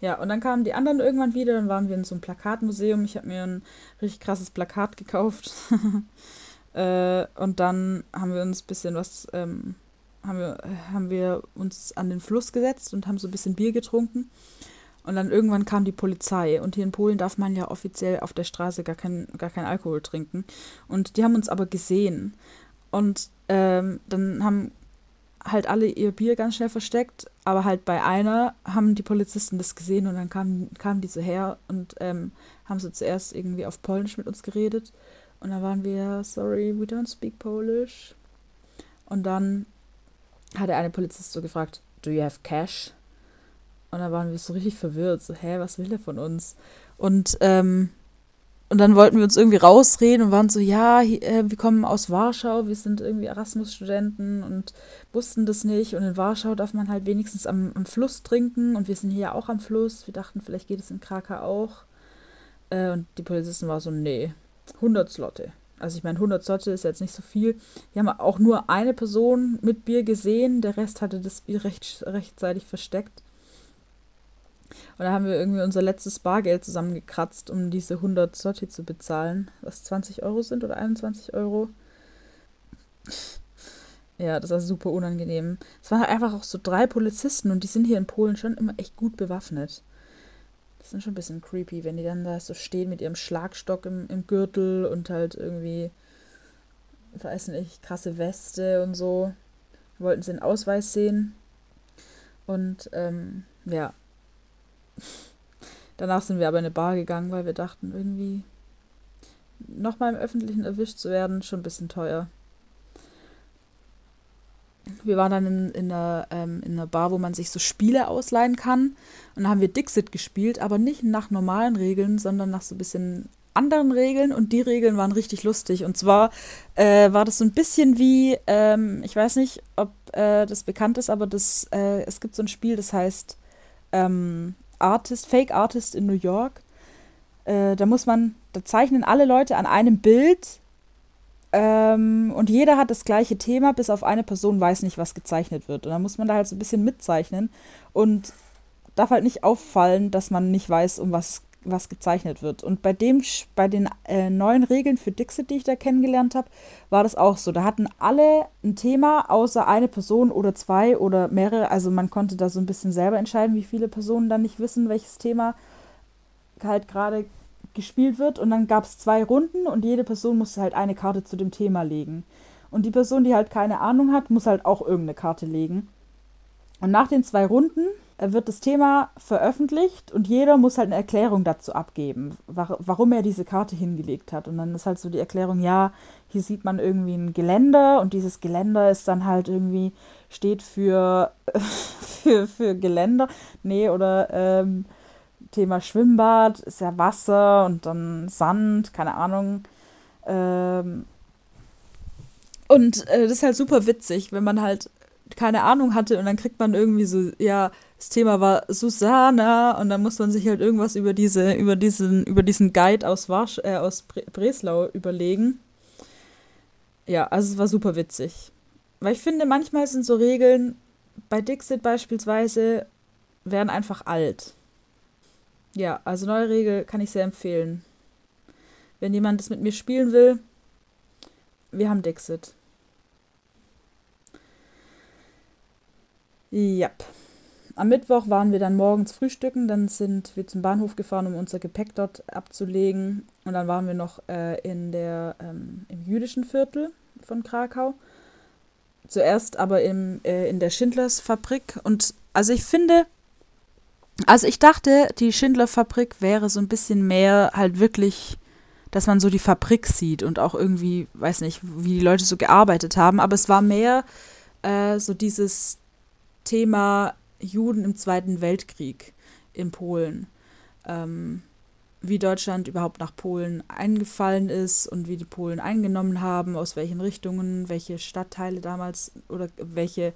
Ja, und dann kamen die anderen irgendwann wieder, dann waren wir in so einem Plakatmuseum. Ich habe mir ein richtig krasses Plakat gekauft. (laughs) äh, und dann haben wir uns ein bisschen was, ähm, haben, wir, haben wir uns an den Fluss gesetzt und haben so ein bisschen Bier getrunken. Und dann irgendwann kam die Polizei. Und hier in Polen darf man ja offiziell auf der Straße gar keinen gar kein Alkohol trinken. Und die haben uns aber gesehen. Und ähm, dann haben halt alle ihr Bier ganz schnell versteckt, aber halt bei einer haben die Polizisten das gesehen und dann kamen, kamen die so her und ähm, haben so zuerst irgendwie auf Polnisch mit uns geredet und dann waren wir, sorry, we don't speak Polish. Und dann hat der eine Polizist so gefragt, do you have cash? Und dann waren wir so richtig verwirrt, so, hä, was will der von uns? Und ähm, und dann wollten wir uns irgendwie rausreden und waren so, ja, hier, äh, wir kommen aus Warschau, wir sind irgendwie Erasmus-Studenten und wussten das nicht. Und in Warschau darf man halt wenigstens am, am Fluss trinken und wir sind hier ja auch am Fluss. Wir dachten, vielleicht geht es in Krakau auch. Äh, und die Polizisten waren so, nee, 100 Slotte. Also ich meine, 100 Slotte ist jetzt nicht so viel. Wir haben auch nur eine Person mit Bier gesehen, der Rest hatte das Bier recht, rechtzeitig versteckt. Und da haben wir irgendwie unser letztes Bargeld zusammengekratzt, um diese 100 Zloty zu bezahlen, was 20 Euro sind oder 21 Euro. Ja, das war super unangenehm. Es waren halt einfach auch so drei Polizisten und die sind hier in Polen schon immer echt gut bewaffnet. Das ist schon ein bisschen creepy, wenn die dann da so stehen mit ihrem Schlagstock im, im Gürtel und halt irgendwie, weiß nicht, krasse Weste und so. Wollten sie den Ausweis sehen. Und ähm, ja, Danach sind wir aber in eine Bar gegangen, weil wir dachten, irgendwie nochmal im Öffentlichen erwischt zu werden, schon ein bisschen teuer. Wir waren dann in, in, einer, ähm, in einer Bar, wo man sich so Spiele ausleihen kann. Und da haben wir Dixit gespielt, aber nicht nach normalen Regeln, sondern nach so ein bisschen anderen Regeln. Und die Regeln waren richtig lustig. Und zwar äh, war das so ein bisschen wie, ähm, ich weiß nicht, ob äh, das bekannt ist, aber das, äh, es gibt so ein Spiel, das heißt ähm, Artist, Fake Artist in New York. Äh, da muss man, da zeichnen alle Leute an einem Bild ähm, und jeder hat das gleiche Thema, bis auf eine Person weiß nicht, was gezeichnet wird. Und dann muss man da halt so ein bisschen mitzeichnen und darf halt nicht auffallen, dass man nicht weiß, um was was gezeichnet wird. Und bei dem, bei den äh, neuen Regeln für Dixit, die ich da kennengelernt habe, war das auch so. Da hatten alle ein Thema, außer eine Person oder zwei oder mehrere. Also man konnte da so ein bisschen selber entscheiden, wie viele Personen dann nicht wissen, welches Thema halt gerade gespielt wird. Und dann gab es zwei Runden und jede Person musste halt eine Karte zu dem Thema legen. Und die Person, die halt keine Ahnung hat, muss halt auch irgendeine Karte legen. Und nach den zwei Runden wird das Thema veröffentlicht und jeder muss halt eine Erklärung dazu abgeben, warum er diese Karte hingelegt hat. Und dann ist halt so die Erklärung, ja, hier sieht man irgendwie ein Geländer und dieses Geländer ist dann halt irgendwie, steht für, (laughs) für, für Geländer. Nee, oder ähm, Thema Schwimmbad ist ja Wasser und dann Sand, keine Ahnung. Ähm, und äh, das ist halt super witzig, wenn man halt keine Ahnung hatte und dann kriegt man irgendwie so, ja, das Thema war Susanna und dann muss man sich halt irgendwas über diese, über diesen, über diesen Guide aus Warsch, äh, aus Bre Breslau überlegen. Ja, also es war super witzig. Weil ich finde, manchmal sind so Regeln, bei Dixit beispielsweise, werden einfach alt. Ja, also neue Regel kann ich sehr empfehlen. Wenn jemand das mit mir spielen will, wir haben Dixit. Ja. Am Mittwoch waren wir dann morgens frühstücken, dann sind wir zum Bahnhof gefahren, um unser Gepäck dort abzulegen. Und dann waren wir noch äh, in der, ähm, im jüdischen Viertel von Krakau. Zuerst aber im, äh, in der Schindlers Fabrik. Und also ich finde, also ich dachte, die Schindler Fabrik wäre so ein bisschen mehr halt wirklich, dass man so die Fabrik sieht und auch irgendwie, weiß nicht, wie die Leute so gearbeitet haben. Aber es war mehr äh, so dieses Thema Juden im Zweiten Weltkrieg in Polen. Ähm, wie Deutschland überhaupt nach Polen eingefallen ist und wie die Polen eingenommen haben, aus welchen Richtungen, welche Stadtteile damals oder welche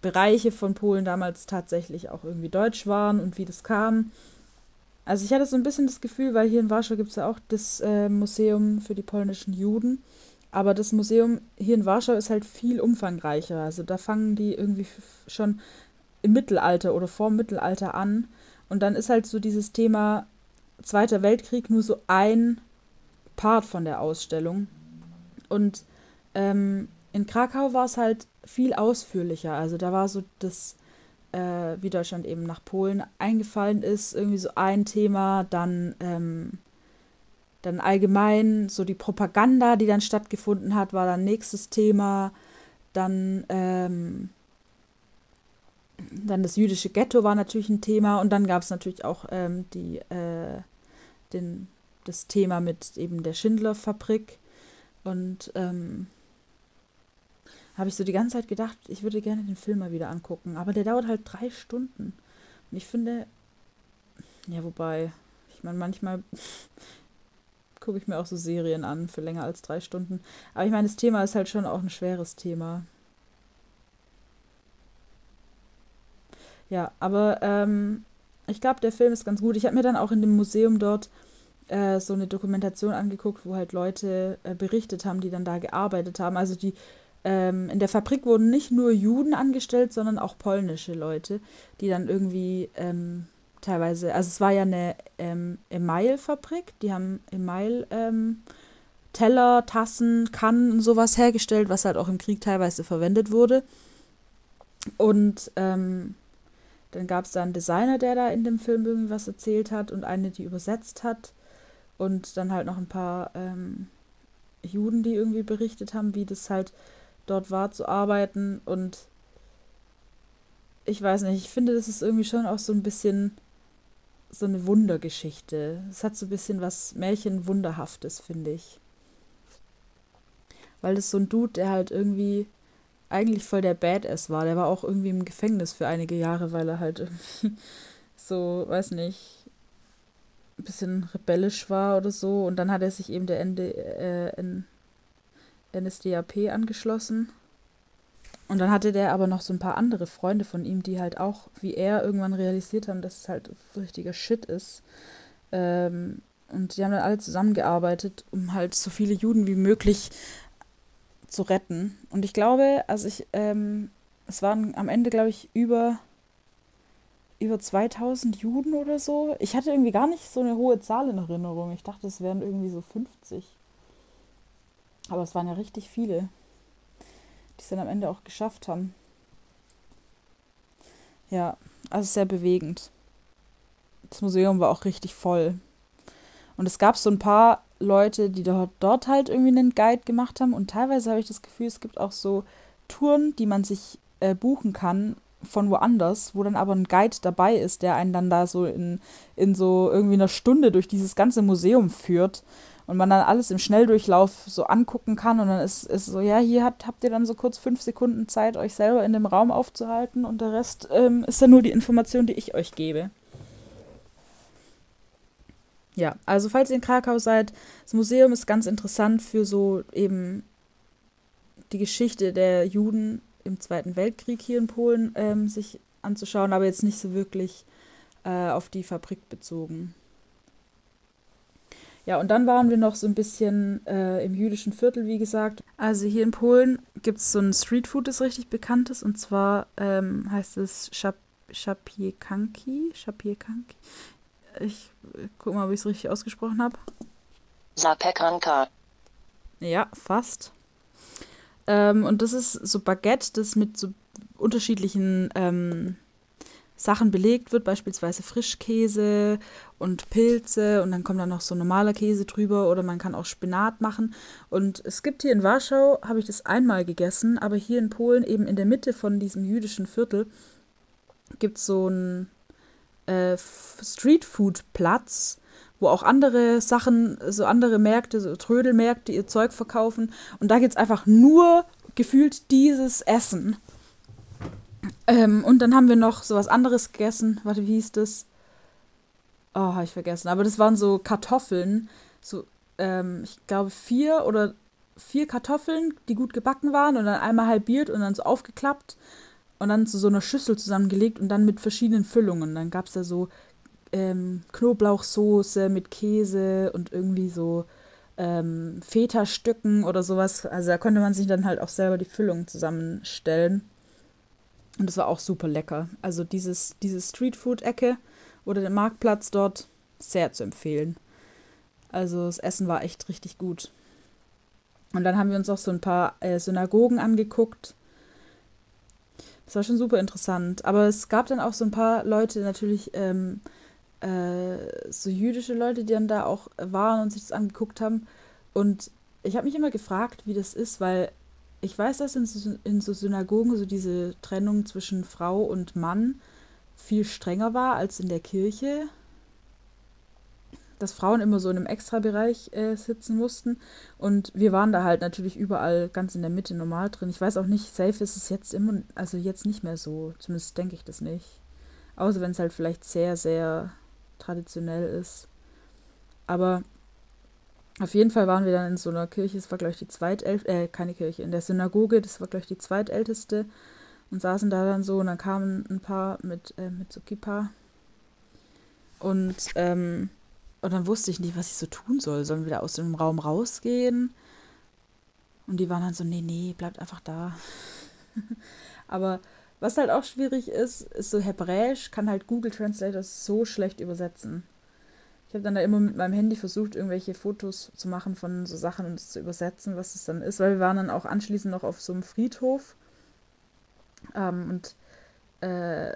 Bereiche von Polen damals tatsächlich auch irgendwie deutsch waren und wie das kam. Also ich hatte so ein bisschen das Gefühl, weil hier in Warschau gibt es ja auch das äh, Museum für die polnischen Juden, aber das Museum hier in Warschau ist halt viel umfangreicher. Also da fangen die irgendwie schon im Mittelalter oder vor Mittelalter an. Und dann ist halt so dieses Thema Zweiter Weltkrieg nur so ein Part von der Ausstellung. Und ähm, in Krakau war es halt viel ausführlicher. Also da war so das, äh, wie Deutschland eben nach Polen eingefallen ist, irgendwie so ein Thema, dann, ähm, dann allgemein so die Propaganda, die dann stattgefunden hat, war dann nächstes Thema. Dann, ähm, dann das jüdische Ghetto war natürlich ein Thema und dann gab es natürlich auch ähm, die, äh, den, das Thema mit eben der Schindler-Fabrik. Und ähm, habe ich so die ganze Zeit gedacht, ich würde gerne den Film mal wieder angucken. Aber der dauert halt drei Stunden. Und ich finde, ja, wobei, ich meine, manchmal (laughs) gucke ich mir auch so Serien an für länger als drei Stunden. Aber ich meine, das Thema ist halt schon auch ein schweres Thema. Ja, aber ähm, ich glaube, der Film ist ganz gut. Ich habe mir dann auch in dem Museum dort äh, so eine Dokumentation angeguckt, wo halt Leute äh, berichtet haben, die dann da gearbeitet haben. Also die ähm, in der Fabrik wurden nicht nur Juden angestellt, sondern auch polnische Leute, die dann irgendwie ähm, teilweise, also es war ja eine ähm, Email-Fabrik, die haben Email ähm, Teller, Tassen, Kannen und sowas hergestellt, was halt auch im Krieg teilweise verwendet wurde. Und ähm, dann gab es da einen Designer, der da in dem Film irgendwie was erzählt hat und eine, die übersetzt hat. Und dann halt noch ein paar ähm, Juden, die irgendwie berichtet haben, wie das halt dort war zu arbeiten. Und ich weiß nicht, ich finde, das ist irgendwie schon auch so ein bisschen so eine Wundergeschichte. Es hat so ein bisschen was Märchenwunderhaftes, finde ich. Weil das so ein Dude, der halt irgendwie eigentlich voll der Badass war. Der war auch irgendwie im Gefängnis für einige Jahre, weil er halt irgendwie (laughs) so, weiß nicht, ein bisschen rebellisch war oder so. Und dann hat er sich eben der ND, äh, NSDAP angeschlossen. Und dann hatte der aber noch so ein paar andere Freunde von ihm, die halt auch, wie er, irgendwann realisiert haben, dass es halt richtiger Shit ist. Ähm, und die haben dann alle zusammengearbeitet, um halt so viele Juden wie möglich zu retten. Und ich glaube, also ich, ähm, es waren am Ende, glaube ich, über, über 2000 Juden oder so. Ich hatte irgendwie gar nicht so eine hohe Zahl in Erinnerung. Ich dachte, es wären irgendwie so 50. Aber es waren ja richtig viele, die es dann am Ende auch geschafft haben. Ja, also sehr bewegend. Das Museum war auch richtig voll. Und es gab so ein paar Leute, die dort, dort halt irgendwie einen Guide gemacht haben. Und teilweise habe ich das Gefühl, es gibt auch so Touren, die man sich äh, buchen kann von woanders, wo dann aber ein Guide dabei ist, der einen dann da so in, in so irgendwie einer Stunde durch dieses ganze Museum führt und man dann alles im Schnelldurchlauf so angucken kann und dann ist, ist so, ja, hier habt, habt ihr dann so kurz fünf Sekunden Zeit, euch selber in dem Raum aufzuhalten und der Rest ähm, ist dann nur die Information, die ich euch gebe. Ja, also falls ihr in Krakau seid, das Museum ist ganz interessant für so eben die Geschichte der Juden im Zweiten Weltkrieg hier in Polen ähm, sich anzuschauen, aber jetzt nicht so wirklich äh, auf die Fabrik bezogen. Ja, und dann waren wir noch so ein bisschen äh, im jüdischen Viertel, wie gesagt. Also hier in Polen gibt es so ein Streetfood, das richtig bekannt ist. Und zwar ähm, heißt es Szap Szapiekanki. Szapiekanki. Ich guck mal, ob ich es richtig ausgesprochen habe. Zapiekanka. Ja, fast. Ähm, und das ist so Baguette, das mit so unterschiedlichen ähm, Sachen belegt wird, beispielsweise Frischkäse und Pilze und dann kommt da noch so normaler Käse drüber oder man kann auch Spinat machen. Und es gibt hier in Warschau, habe ich das einmal gegessen, aber hier in Polen eben in der Mitte von diesem jüdischen Viertel gibt es so einen äh, Streetfood-Platz, wo auch andere Sachen, so andere Märkte, so Trödelmärkte ihr Zeug verkaufen. Und da gibt es einfach nur gefühlt dieses Essen. Ähm, und dann haben wir noch so was anderes gegessen. Warte, wie hieß das? Oh, habe ich vergessen. Aber das waren so Kartoffeln. So, ähm, ich glaube, vier oder vier Kartoffeln, die gut gebacken waren und dann einmal halbiert und dann so aufgeklappt und dann zu so einer Schüssel zusammengelegt und dann mit verschiedenen Füllungen. Dann gab es da so ähm, Knoblauchsoße mit Käse und irgendwie so ähm, Feta-Stücken oder sowas. Also da konnte man sich dann halt auch selber die Füllung zusammenstellen. Und das war auch super lecker. Also dieses, diese Streetfood-Ecke oder der Marktplatz dort sehr zu empfehlen. Also das Essen war echt richtig gut. Und dann haben wir uns auch so ein paar äh, Synagogen angeguckt. Das war schon super interessant. Aber es gab dann auch so ein paar Leute, natürlich ähm, äh, so jüdische Leute, die dann da auch waren und sich das angeguckt haben. Und ich habe mich immer gefragt, wie das ist, weil ich weiß, dass in so, in so Synagogen so diese Trennung zwischen Frau und Mann viel strenger war als in der Kirche. Dass Frauen immer so in einem Extrabereich äh, sitzen mussten. Und wir waren da halt natürlich überall ganz in der Mitte normal drin. Ich weiß auch nicht, safe ist es jetzt immer, also jetzt nicht mehr so. Zumindest denke ich das nicht. Außer wenn es halt vielleicht sehr, sehr traditionell ist. Aber auf jeden Fall waren wir dann in so einer Kirche, das war, glaube ich, die zweitälteste, äh, keine Kirche, in der Synagoge, das war, glaube ich, die zweitälteste und saßen da dann so und dann kamen ein paar mit, äh, mit so Kippa und, ähm, und dann wusste ich nicht, was ich so tun soll. Sollen wir da aus dem Raum rausgehen? Und die waren dann so, nee, nee, bleibt einfach da. (laughs) Aber was halt auch schwierig ist, ist so Hebräisch, kann halt Google Translator so schlecht übersetzen. Ich habe dann da immer mit meinem Handy versucht, irgendwelche Fotos zu machen von so Sachen und es zu übersetzen, was es dann ist, weil wir waren dann auch anschließend noch auf so einem Friedhof. Ähm, und äh,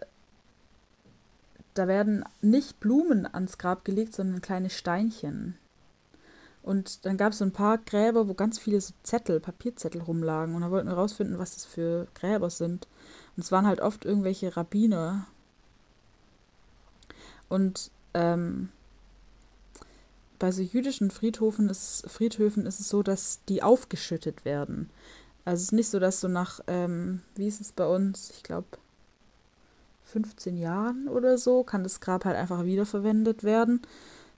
da werden nicht Blumen ans Grab gelegt, sondern kleine Steinchen. Und dann gab es so ein paar Gräber, wo ganz viele so Zettel, Papierzettel rumlagen. Und da wollten wir rausfinden, was das für Gräber sind. Und es waren halt oft irgendwelche Rabbiner. Und ähm, bei so jüdischen Friedhofen ist, Friedhöfen ist es so, dass die aufgeschüttet werden. Also es ist nicht so, dass so nach, ähm, wie ist es bei uns, ich glaube, 15 Jahren oder so, kann das Grab halt einfach wiederverwendet werden.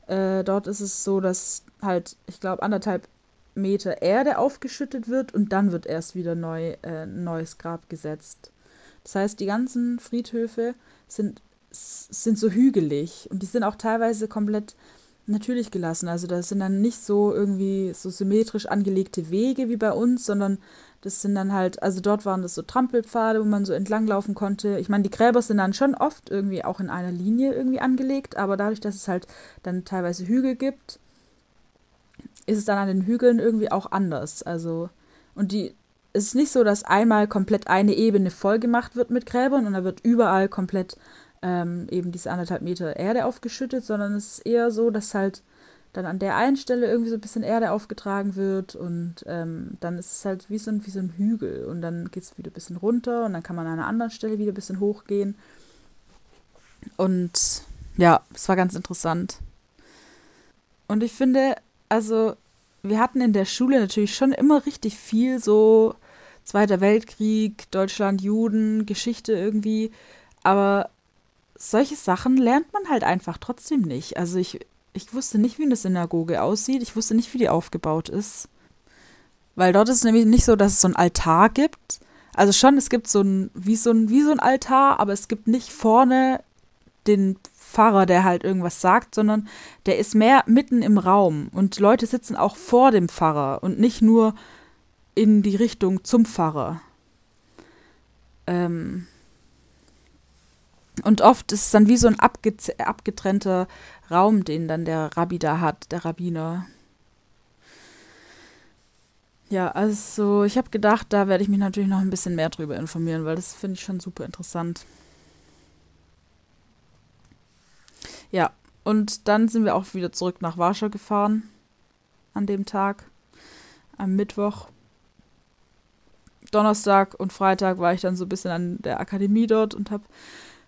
Äh, dort ist es so, dass halt, ich glaube, anderthalb Meter Erde aufgeschüttet wird und dann wird erst wieder neu, äh, neues Grab gesetzt. Das heißt, die ganzen Friedhöfe sind, sind so hügelig und die sind auch teilweise komplett natürlich gelassen. Also das sind dann nicht so irgendwie so symmetrisch angelegte Wege wie bei uns, sondern das sind dann halt, also dort waren das so Trampelpfade, wo man so entlanglaufen konnte. Ich meine, die Gräber sind dann schon oft irgendwie auch in einer Linie irgendwie angelegt, aber dadurch, dass es halt dann teilweise Hügel gibt, ist es dann an den Hügeln irgendwie auch anders. Also, und die, es ist nicht so, dass einmal komplett eine Ebene voll gemacht wird mit Gräbern und da wird überall komplett ähm, eben diese anderthalb Meter Erde aufgeschüttet, sondern es ist eher so, dass halt dann an der einen Stelle irgendwie so ein bisschen Erde aufgetragen wird und ähm, dann ist es halt wie so, ein, wie so ein Hügel und dann geht es wieder ein bisschen runter und dann kann man an einer anderen Stelle wieder ein bisschen hochgehen. Und ja, es war ganz interessant. Und ich finde, also wir hatten in der Schule natürlich schon immer richtig viel so Zweiter Weltkrieg, Deutschland, Juden, Geschichte irgendwie, aber solche Sachen lernt man halt einfach trotzdem nicht. Also ich, ich wusste nicht, wie eine Synagoge aussieht. Ich wusste nicht, wie die aufgebaut ist. Weil dort ist es nämlich nicht so, dass es so ein Altar gibt. Also schon, es gibt so ein, wie so ein, wie so ein Altar, aber es gibt nicht vorne den Pfarrer, der halt irgendwas sagt, sondern der ist mehr mitten im Raum. Und Leute sitzen auch vor dem Pfarrer und nicht nur in die Richtung zum Pfarrer. Ähm, und oft ist es dann wie so ein abgetrennter Raum, den dann der Rabbi da hat, der Rabbiner. Ja, also ich habe gedacht, da werde ich mich natürlich noch ein bisschen mehr drüber informieren, weil das finde ich schon super interessant. Ja, und dann sind wir auch wieder zurück nach Warschau gefahren an dem Tag, am Mittwoch. Donnerstag und Freitag war ich dann so ein bisschen an der Akademie dort und habe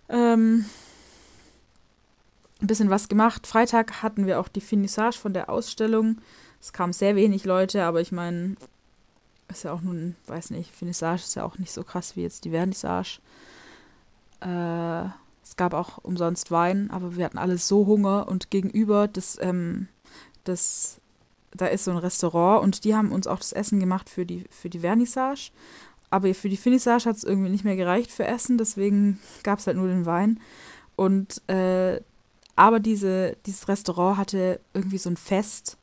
ähm, ein bisschen was gemacht. Freitag hatten wir auch die Finissage von der Ausstellung. Es kamen sehr wenig Leute, aber ich meine, ist ja auch nun, weiß nicht, Finissage ist ja auch nicht so krass wie jetzt die Vernissage. Äh, es gab auch umsonst Wein, aber wir hatten alle so Hunger und gegenüber das, ähm, das, da ist so ein Restaurant und die haben uns auch das Essen gemacht für die, für die Vernissage. Aber für die Finissage hat es irgendwie nicht mehr gereicht für Essen, deswegen gab es halt nur den Wein. Und äh, aber diese, dieses Restaurant hatte irgendwie so ein Fest.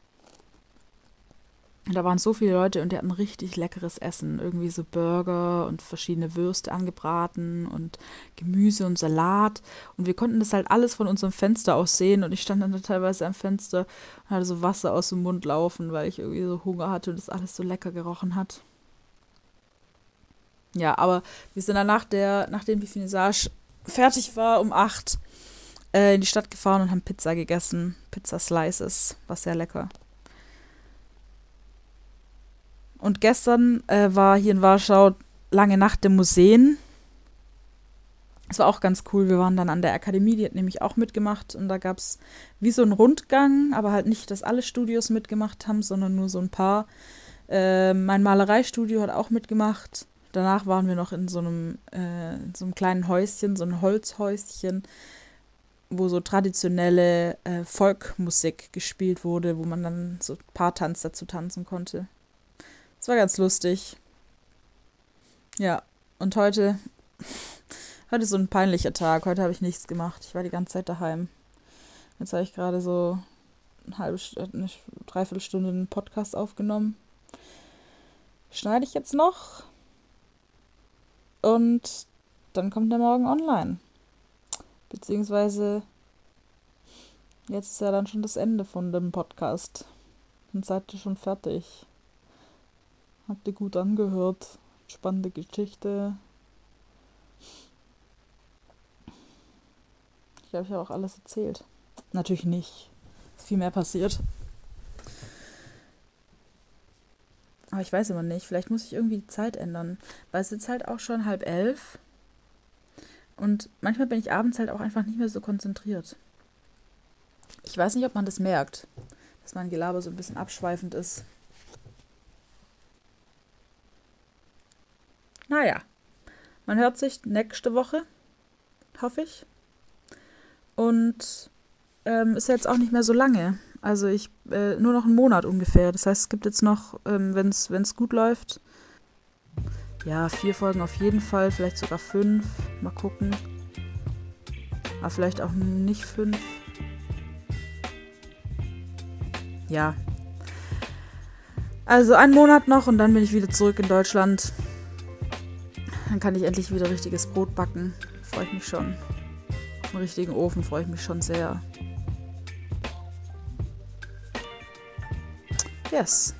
Und da waren so viele Leute und die hatten richtig leckeres Essen. Irgendwie so Burger und verschiedene Würste angebraten und Gemüse und Salat. Und wir konnten das halt alles von unserem Fenster aus sehen. Und ich stand dann da teilweise am Fenster und hatte so Wasser aus dem Mund laufen, weil ich irgendwie so Hunger hatte und das alles so lecker gerochen hat. Ja, aber wir sind dann der, nachdem die Finissage fertig war, um acht, äh, in die Stadt gefahren und haben Pizza gegessen. Pizza Slices, war sehr lecker. Und gestern äh, war hier in Warschau lange Nacht der Museen. Es war auch ganz cool. Wir waren dann an der Akademie, die hat nämlich auch mitgemacht. Und da gab es wie so einen Rundgang, aber halt nicht, dass alle Studios mitgemacht haben, sondern nur so ein paar. Äh, mein Malereistudio hat auch mitgemacht. Danach waren wir noch in so einem, äh, in so einem kleinen Häuschen, so ein Holzhäuschen, wo so traditionelle äh, Folkmusik gespielt wurde, wo man dann so Paartanz dazu tanzen konnte. Es war ganz lustig. Ja, und heute, (laughs) heute ist so ein peinlicher Tag. Heute habe ich nichts gemacht. Ich war die ganze Zeit daheim. Jetzt habe ich gerade so eine halbe eine Dreiviertelstunde einen Podcast aufgenommen. Schneide ich jetzt noch. Und dann kommt der morgen online. Beziehungsweise jetzt ist ja dann schon das Ende von dem Podcast. Dann seid ihr schon fertig. Habt ihr gut angehört. Spannende Geschichte. Ich glaube, ich habe auch alles erzählt. Natürlich nicht. Ist viel mehr passiert. Aber ich weiß immer nicht. Vielleicht muss ich irgendwie die Zeit ändern. Weil es ist halt auch schon halb elf. Und manchmal bin ich abends halt auch einfach nicht mehr so konzentriert. Ich weiß nicht, ob man das merkt, dass mein Gelaber so ein bisschen abschweifend ist. Naja, man hört sich nächste Woche, hoffe ich. Und ähm, ist jetzt auch nicht mehr so lange. Also ich äh, nur noch einen Monat ungefähr. Das heißt, es gibt jetzt noch, ähm, wenn es gut läuft, ja, vier Folgen auf jeden Fall, vielleicht sogar fünf. Mal gucken. Aber vielleicht auch nicht fünf. Ja. Also einen Monat noch und dann bin ich wieder zurück in Deutschland. Dann kann ich endlich wieder richtiges Brot backen. Freue ich mich schon. Im richtigen Ofen freue ich mich schon sehr. Yes.